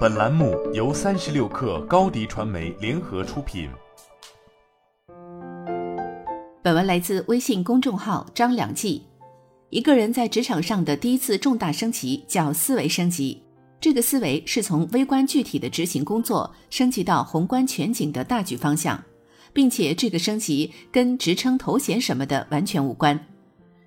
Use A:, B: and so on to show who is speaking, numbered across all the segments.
A: 本栏目由三十六氪高低传媒联合出品。
B: 本文来自微信公众号张良记。一个人在职场上的第一次重大升级叫思维升级，这个思维是从微观具体的执行工作升级到宏观全景的大局方向，并且这个升级跟职称头衔什么的完全无关。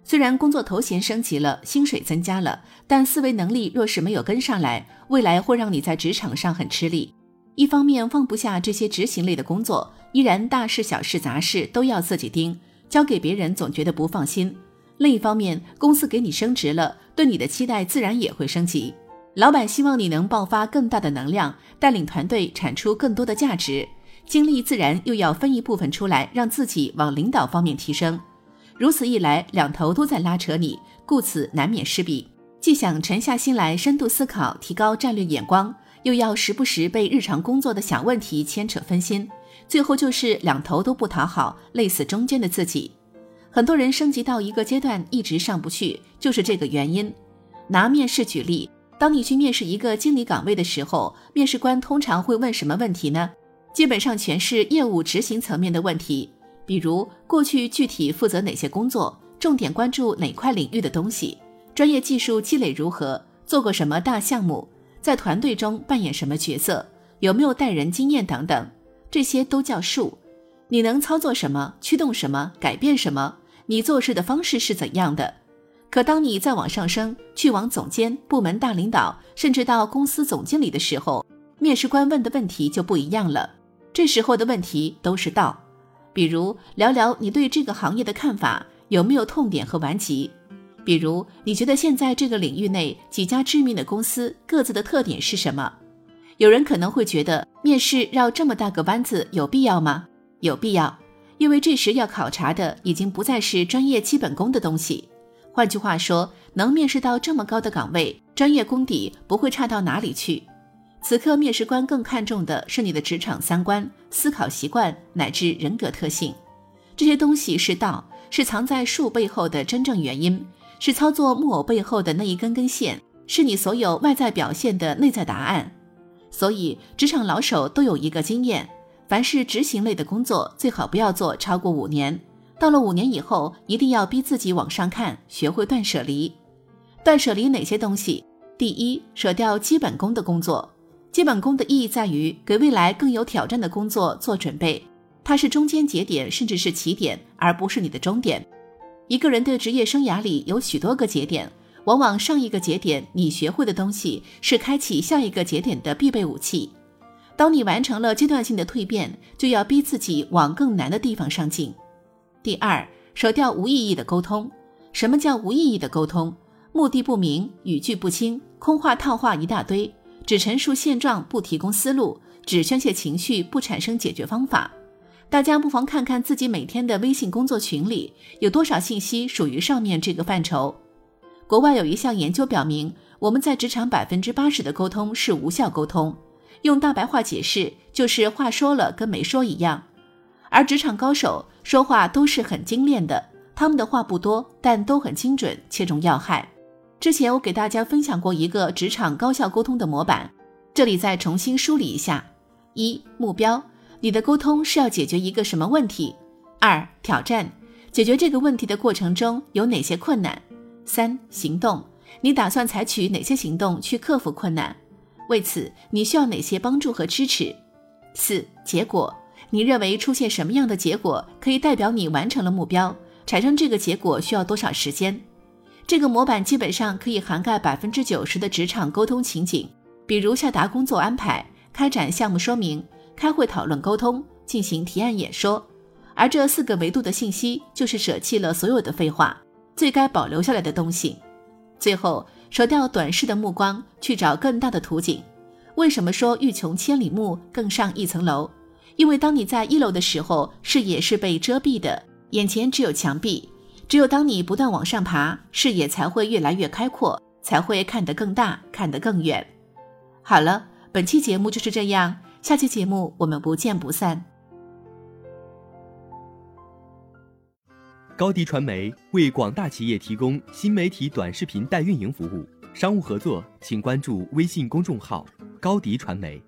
B: 虽然工作头衔升级了，薪水增加了，但思维能力若是没有跟上来，未来会让你在职场上很吃力。一方面放不下这些执行类的工作，依然大事小事杂事都要自己盯，交给别人总觉得不放心；另一方面，公司给你升职了，对你的期待自然也会升级。老板希望你能爆发更大的能量，带领团队产出更多的价值，精力自然又要分一部分出来，让自己往领导方面提升。如此一来，两头都在拉扯你，故此难免失笔。既想沉下心来深度思考，提高战略眼光，又要时不时被日常工作的小问题牵扯分心，最后就是两头都不讨好，累死中间的自己。很多人升级到一个阶段一直上不去，就是这个原因。拿面试举例，当你去面试一个经理岗位的时候，面试官通常会问什么问题呢？基本上全是业务执行层面的问题。比如过去具体负责哪些工作，重点关注哪块领域的东西，专业技术积累如何，做过什么大项目，在团队中扮演什么角色，有没有带人经验等等，这些都叫术。你能操作什么，驱动什么，改变什么？你做事的方式是怎样的？可当你再往上升，去往总监、部门大领导，甚至到公司总经理的时候，面试官问的问题就不一样了。这时候的问题都是道。比如聊聊你对这个行业的看法，有没有痛点和顽疾？比如你觉得现在这个领域内几家知名的公司各自的特点是什么？有人可能会觉得面试绕这么大个弯子有必要吗？有必要，因为这时要考察的已经不再是专业基本功的东西。换句话说，能面试到这么高的岗位，专业功底不会差到哪里去。此刻，面试官更看重的是你的职场三观、思考习惯乃至人格特性。这些东西是道，是藏在术背后的真正原因，是操作木偶背后的那一根根线，是你所有外在表现的内在答案。所以，职场老手都有一个经验：凡是执行类的工作，最好不要做超过五年。到了五年以后，一定要逼自己往上看，学会断舍离。断舍离哪些东西？第一，舍掉基本功的工作。基本功的意义在于给未来更有挑战的工作做准备，它是中间节点，甚至是起点，而不是你的终点。一个人的职业生涯里有许多个节点，往往上一个节点你学会的东西是开启下一个节点的必备武器。当你完成了阶段性的蜕变，就要逼自己往更难的地方上进。第二，舍掉无意义的沟通。什么叫无意义的沟通？目的不明，语句不清，空话套话一大堆。只陈述现状，不提供思路；只宣泄情绪，不产生解决方法。大家不妨看看自己每天的微信工作群里有多少信息属于上面这个范畴。国外有一项研究表明，我们在职场百分之八十的沟通是无效沟通。用大白话解释，就是话说了跟没说一样。而职场高手说话都是很精炼的，他们的话不多，但都很精准，切中要害。之前我给大家分享过一个职场高效沟通的模板，这里再重新梳理一下：一、目标，你的沟通是要解决一个什么问题；二、挑战，解决这个问题的过程中有哪些困难；三、行动，你打算采取哪些行动去克服困难？为此你需要哪些帮助和支持？四、结果，你认为出现什么样的结果可以代表你完成了目标？产生这个结果需要多少时间？这个模板基本上可以涵盖百分之九十的职场沟通情景，比如下达工作安排、开展项目说明、开会讨论沟通、进行提案演说。而这四个维度的信息，就是舍弃了所有的废话，最该保留下来的东西。最后，舍掉短视的目光，去找更大的图景。为什么说欲穷千里目，更上一层楼？因为当你在一楼的时候，视野是被遮蔽的，眼前只有墙壁。只有当你不断往上爬，视野才会越来越开阔，才会看得更大，看得更远。好了，本期节目就是这样，下期节目我们不见不散。
C: 高迪传媒为广大企业提供新媒体短视频代运营服务，商务合作请关注微信公众号。高迪传媒。